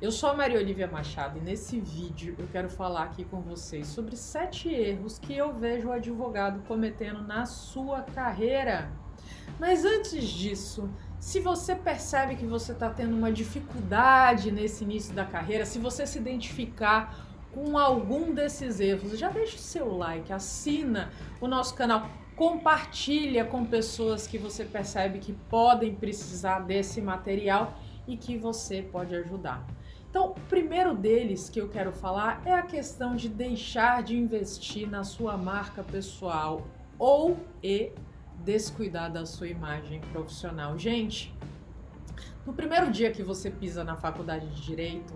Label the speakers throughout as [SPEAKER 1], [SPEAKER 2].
[SPEAKER 1] Eu sou a Maria Olivia Machado e nesse vídeo eu quero falar aqui com vocês sobre sete erros que eu vejo o advogado cometendo na sua carreira. Mas antes disso, se você percebe que você está tendo uma dificuldade nesse início da carreira, se você se identificar com algum desses erros, já deixa o seu like, assina o nosso canal, compartilha com pessoas que você percebe que podem precisar desse material e que você pode ajudar. Então, o primeiro deles que eu quero falar é a questão de deixar de investir na sua marca pessoal ou e descuidar da sua imagem profissional. Gente, no primeiro dia que você pisa na faculdade de direito,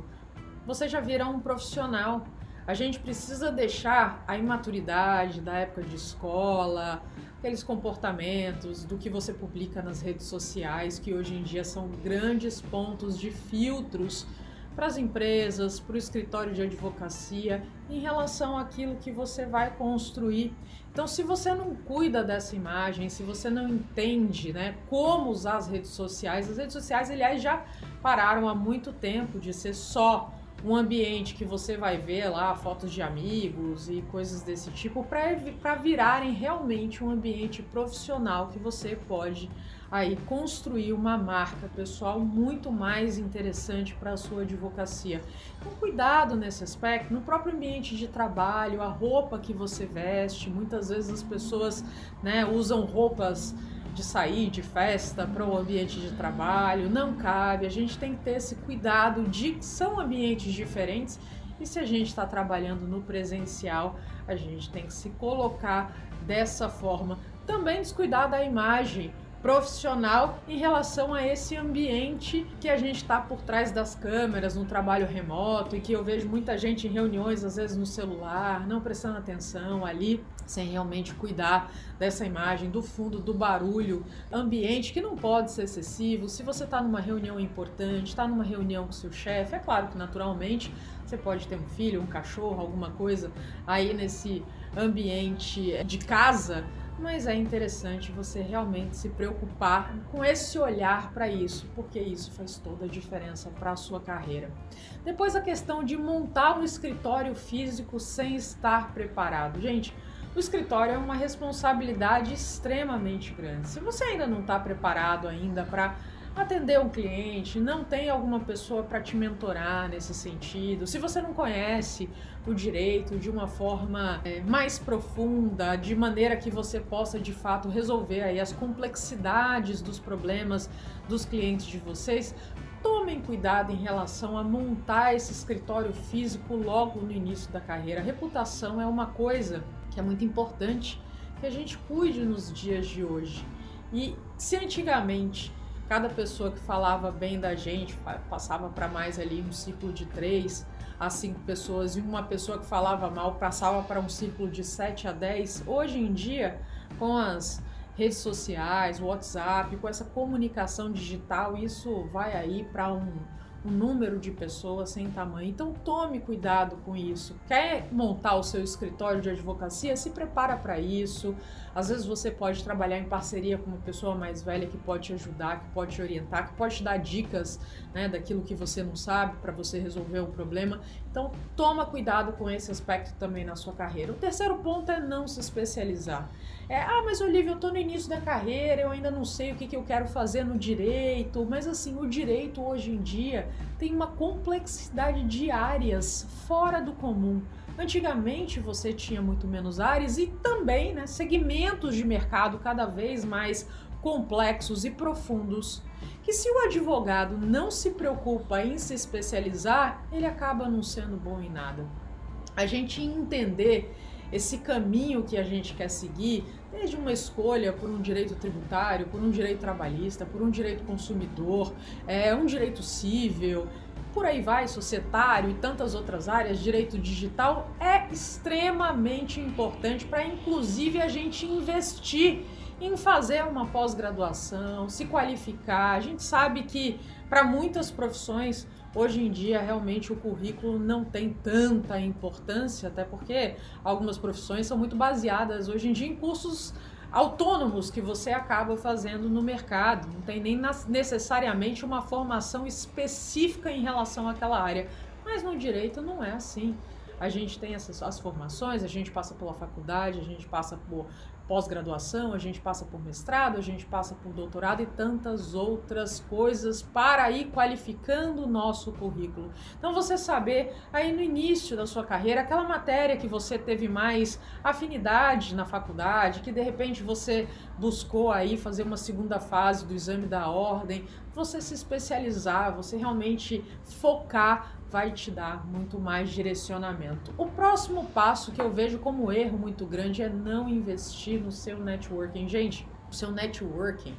[SPEAKER 1] você já vira um profissional. A gente precisa deixar a imaturidade da época de escola, aqueles comportamentos do que você publica nas redes sociais, que hoje em dia são grandes pontos de filtros para as empresas, para o escritório de advocacia, em relação àquilo que você vai construir. Então, se você não cuida dessa imagem, se você não entende né, como usar as redes sociais, as redes sociais, aliás, já pararam há muito tempo de ser só um ambiente que você vai ver lá fotos de amigos e coisas desse tipo para virarem realmente um ambiente profissional que você pode aí construir uma marca pessoal muito mais interessante para a sua advocacia. Então cuidado nesse aspecto, no próprio ambiente de trabalho, a roupa que você veste, muitas vezes as pessoas né, usam roupas de sair de festa para o ambiente de trabalho, não cabe. A gente tem que ter esse cuidado de que são ambientes diferentes e se a gente está trabalhando no presencial, a gente tem que se colocar dessa forma. Também descuidar da imagem profissional em relação a esse ambiente que a gente está por trás das câmeras, no trabalho remoto, e que eu vejo muita gente em reuniões, às vezes no celular, não prestando atenção ali, sem realmente cuidar dessa imagem, do fundo, do barulho, ambiente que não pode ser excessivo. Se você está numa reunião importante, está numa reunião com seu chefe, é claro que naturalmente você pode ter um filho, um cachorro, alguma coisa aí nesse ambiente de casa mas é interessante você realmente se preocupar com esse olhar para isso, porque isso faz toda a diferença para a sua carreira. Depois a questão de montar um escritório físico sem estar preparado. Gente, o escritório é uma responsabilidade extremamente grande. Se você ainda não está preparado ainda para atender um cliente, não tem alguma pessoa para te mentorar nesse sentido, se você não conhece o direito de uma forma é, mais profunda, de maneira que você possa de fato resolver aí as complexidades dos problemas dos clientes de vocês, tomem cuidado em relação a montar esse escritório físico logo no início da carreira. A reputação é uma coisa que é muito importante que a gente cuide nos dias de hoje. E se antigamente cada pessoa que falava bem da gente passava para mais ali um círculo de três a cinco pessoas e uma pessoa que falava mal passava para um círculo de sete a dez. Hoje em dia, com as redes sociais, WhatsApp, com essa comunicação digital, isso vai aí para um um número de pessoas sem tamanho. Então tome cuidado com isso. Quer montar o seu escritório de advocacia? Se prepara para isso. Às vezes você pode trabalhar em parceria com uma pessoa mais velha que pode te ajudar, que pode te orientar, que pode te dar dicas né, daquilo que você não sabe para você resolver um problema. Então toma cuidado com esse aspecto também na sua carreira. O terceiro ponto é não se especializar. É, ah, mas Olivia, eu estou no início da carreira, eu ainda não sei o que, que eu quero fazer no direito, mas assim, o direito hoje em dia tem uma complexidade de áreas fora do comum. Antigamente você tinha muito menos áreas e também né, segmentos de mercado cada vez mais complexos e profundos, que se o advogado não se preocupa em se especializar, ele acaba não sendo bom em nada. A gente entender esse caminho que a gente quer seguir, desde uma escolha por um direito tributário, por um direito trabalhista, por um direito consumidor, é, um direito civil, por aí vai, societário e tantas outras áreas, direito digital, é extremamente importante para, inclusive, a gente investir em fazer uma pós-graduação, se qualificar. A gente sabe que para muitas profissões Hoje em dia, realmente, o currículo não tem tanta importância, até porque algumas profissões são muito baseadas hoje em dia em cursos autônomos que você acaba fazendo no mercado. Não tem nem necessariamente uma formação específica em relação àquela área. Mas no direito não é assim. A gente tem essas as formações, a gente passa pela faculdade, a gente passa por pós-graduação, a gente passa por mestrado, a gente passa por doutorado e tantas outras coisas para ir qualificando o nosso currículo. Então você saber aí no início da sua carreira aquela matéria que você teve mais afinidade na faculdade, que de repente você buscou aí fazer uma segunda fase do exame da ordem, você se especializar, você realmente focar vai te dar muito mais direcionamento. O próximo passo que eu vejo como erro muito grande é não investir no seu networking. Gente, o seu networking,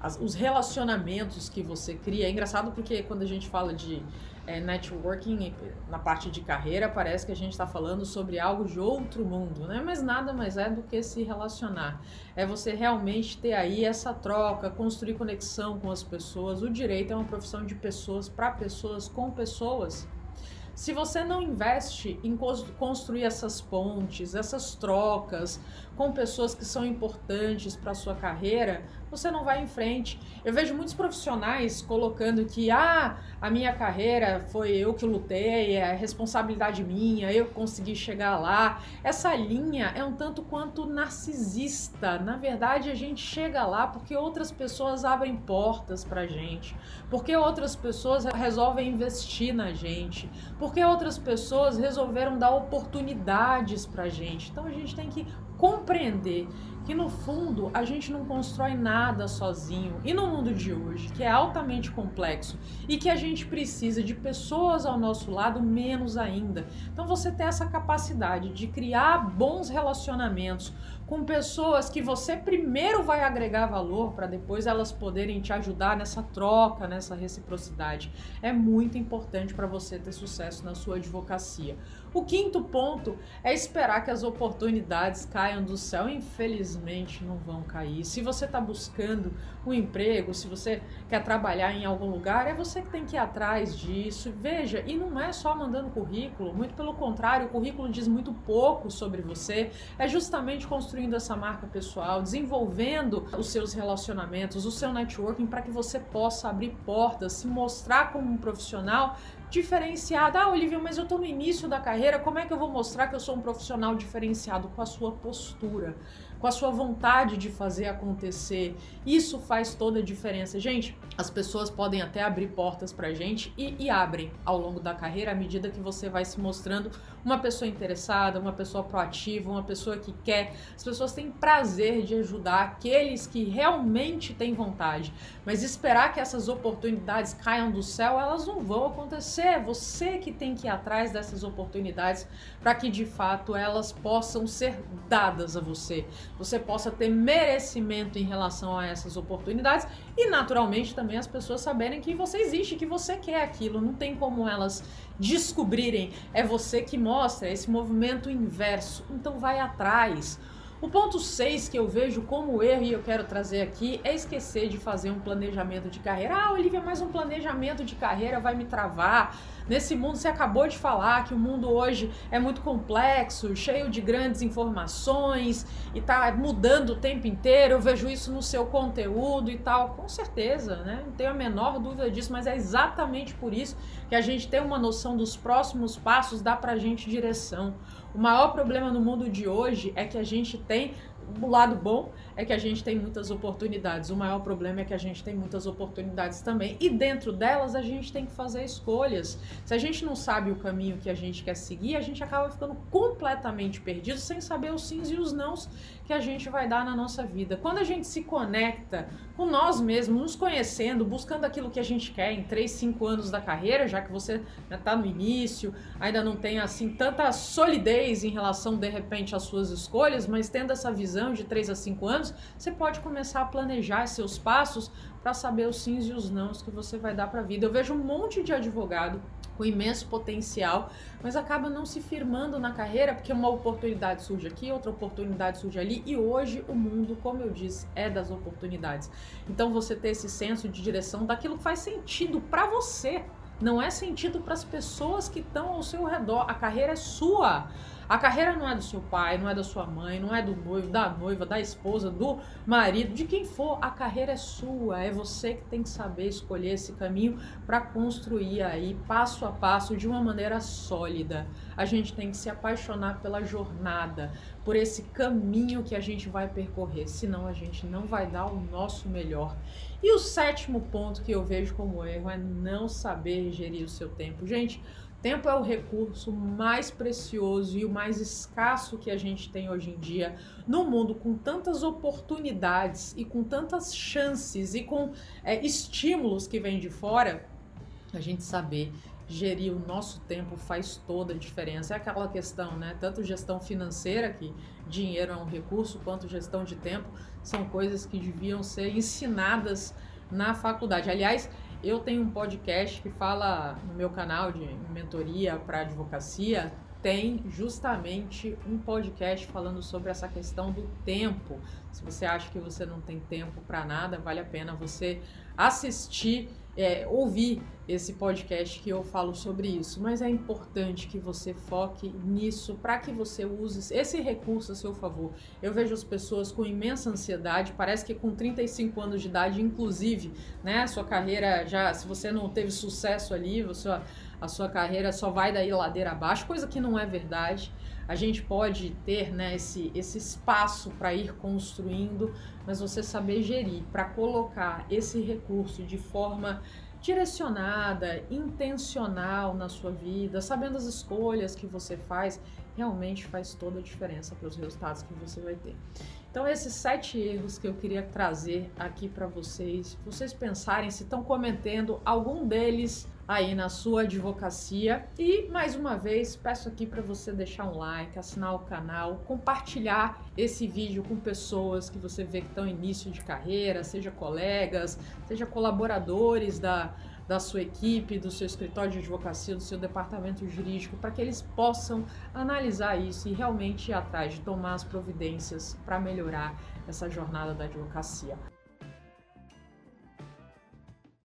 [SPEAKER 1] as, os relacionamentos que você cria, é engraçado porque quando a gente fala de é, networking na parte de carreira, parece que a gente está falando sobre algo de outro mundo, né? Mas nada mais é do que se relacionar. É você realmente ter aí essa troca, construir conexão com as pessoas. O direito é uma profissão de pessoas para pessoas, com pessoas. Se você não investe em construir essas pontes, essas trocas com pessoas que são importantes para a sua carreira, você não vai em frente. Eu vejo muitos profissionais colocando que ah, a minha carreira foi eu que lutei, é responsabilidade minha, eu consegui chegar lá. Essa linha é um tanto quanto narcisista. Na verdade, a gente chega lá porque outras pessoas abrem portas pra gente, porque outras pessoas resolvem investir na gente, porque outras pessoas resolveram dar oportunidades pra gente. Então a gente tem que compreender que no fundo a gente não constrói nada sozinho. E no mundo de hoje, que é altamente complexo e que a gente precisa de pessoas ao nosso lado, menos ainda. Então você ter essa capacidade de criar bons relacionamentos com pessoas que você primeiro vai agregar valor para depois elas poderem te ajudar nessa troca, nessa reciprocidade, é muito importante para você ter sucesso na sua advocacia. O quinto ponto é esperar que as oportunidades caiam do céu. Infelizmente, não vão cair. Se você está buscando um emprego, se você quer trabalhar em algum lugar, é você que tem que ir atrás disso. Veja, e não é só mandando currículo, muito pelo contrário, o currículo diz muito pouco sobre você. É justamente construindo essa marca pessoal, desenvolvendo os seus relacionamentos, o seu networking para que você possa abrir portas, se mostrar como um profissional diferenciada. Ah, Olivia, mas eu estou no início da carreira, como é que eu vou mostrar que eu sou um profissional diferenciado? Com a sua postura, com a sua vontade de fazer acontecer. Isso faz toda a diferença. Gente, as pessoas podem até abrir portas pra gente e, e abrem ao longo da carreira à medida que você vai se mostrando uma pessoa interessada, uma pessoa proativa, uma pessoa que quer. As pessoas têm prazer de ajudar aqueles que realmente têm vontade. Mas esperar que essas oportunidades caiam do céu, elas não vão acontecer. É você que tem que ir atrás dessas oportunidades para que de fato elas possam ser dadas a você você possa ter merecimento em relação a essas oportunidades e, naturalmente, também as pessoas saberem que você existe, que você quer aquilo. Não tem como elas descobrirem. É você que mostra esse movimento inverso. Então, vai atrás. O ponto 6 que eu vejo como erro e eu quero trazer aqui é esquecer de fazer um planejamento de carreira. Ah, Olivia, mas um planejamento de carreira vai me travar. Nesse mundo, você acabou de falar que o mundo hoje é muito complexo, cheio de grandes informações e tá mudando o tempo inteiro. Eu vejo isso no seu conteúdo e tal. Com certeza, né? Não tenho a menor dúvida disso, mas é exatamente por isso que a gente tem uma noção dos próximos passos, dá pra gente direção. O maior problema no mundo de hoje é que a gente tem o lado bom é que a gente tem muitas oportunidades. O maior problema é que a gente tem muitas oportunidades também. E dentro delas a gente tem que fazer escolhas. Se a gente não sabe o caminho que a gente quer seguir, a gente acaba ficando completamente perdido sem saber os sims e os nãos que a gente vai dar na nossa vida. Quando a gente se conecta com nós mesmos, nos conhecendo, buscando aquilo que a gente quer em 3, 5 anos da carreira, já que você está no início, ainda não tem assim tanta solidez em relação de repente às suas escolhas, mas tendo essa visão de 3 a 5 anos, você pode começar a planejar seus passos para saber os sims e os nãos que você vai dar para a vida. Eu vejo um monte de advogado com imenso potencial, mas acaba não se firmando na carreira porque uma oportunidade surge aqui, outra oportunidade surge ali e hoje o mundo, como eu disse, é das oportunidades. Então você ter esse senso de direção daquilo que faz sentido para você, não é sentido para as pessoas que estão ao seu redor. A carreira é sua. A carreira não é do seu pai, não é da sua mãe, não é do noivo, da noiva, da esposa, do marido, de quem for. A carreira é sua, é você que tem que saber escolher esse caminho para construir aí passo a passo de uma maneira sólida. A gente tem que se apaixonar pela jornada, por esse caminho que a gente vai percorrer, senão a gente não vai dar o nosso melhor. E o sétimo ponto que eu vejo como erro é não saber gerir o seu tempo. Gente, tempo é o recurso mais precioso e o mais escasso que a gente tem hoje em dia no mundo com tantas oportunidades e com tantas chances e com é, estímulos que vêm de fora. A gente saber gerir o nosso tempo faz toda a diferença. É aquela questão, né? Tanto gestão financeira, que dinheiro é um recurso, quanto gestão de tempo, são coisas que deviam ser ensinadas na faculdade. Aliás, eu tenho um podcast que fala no meu canal de mentoria para advocacia, tem justamente um podcast falando sobre essa questão do tempo. Se você acha que você não tem tempo para nada, vale a pena você assistir é, ouvir esse podcast que eu falo sobre isso, mas é importante que você foque nisso para que você use esse recurso a seu favor. Eu vejo as pessoas com imensa ansiedade, parece que com 35 anos de idade, inclusive, né, sua carreira já, se você não teve sucesso ali, sua, a sua carreira só vai daí ladeira abaixo, coisa que não é verdade a gente pode ter né, esse, esse espaço para ir construindo, mas você saber gerir, para colocar esse recurso de forma direcionada, intencional na sua vida, sabendo as escolhas que você faz, realmente faz toda a diferença para os resultados que você vai ter. Então, esses sete erros que eu queria trazer aqui para vocês, vocês pensarem se estão cometendo algum deles aí na sua advocacia. E mais uma vez, peço aqui para você deixar um like, assinar o canal, compartilhar esse vídeo com pessoas que você vê que estão em início de carreira, seja colegas, seja colaboradores da da sua equipe, do seu escritório de advocacia, do seu departamento jurídico, para que eles possam analisar isso e realmente ir atrás de tomar as providências para melhorar essa jornada da advocacia.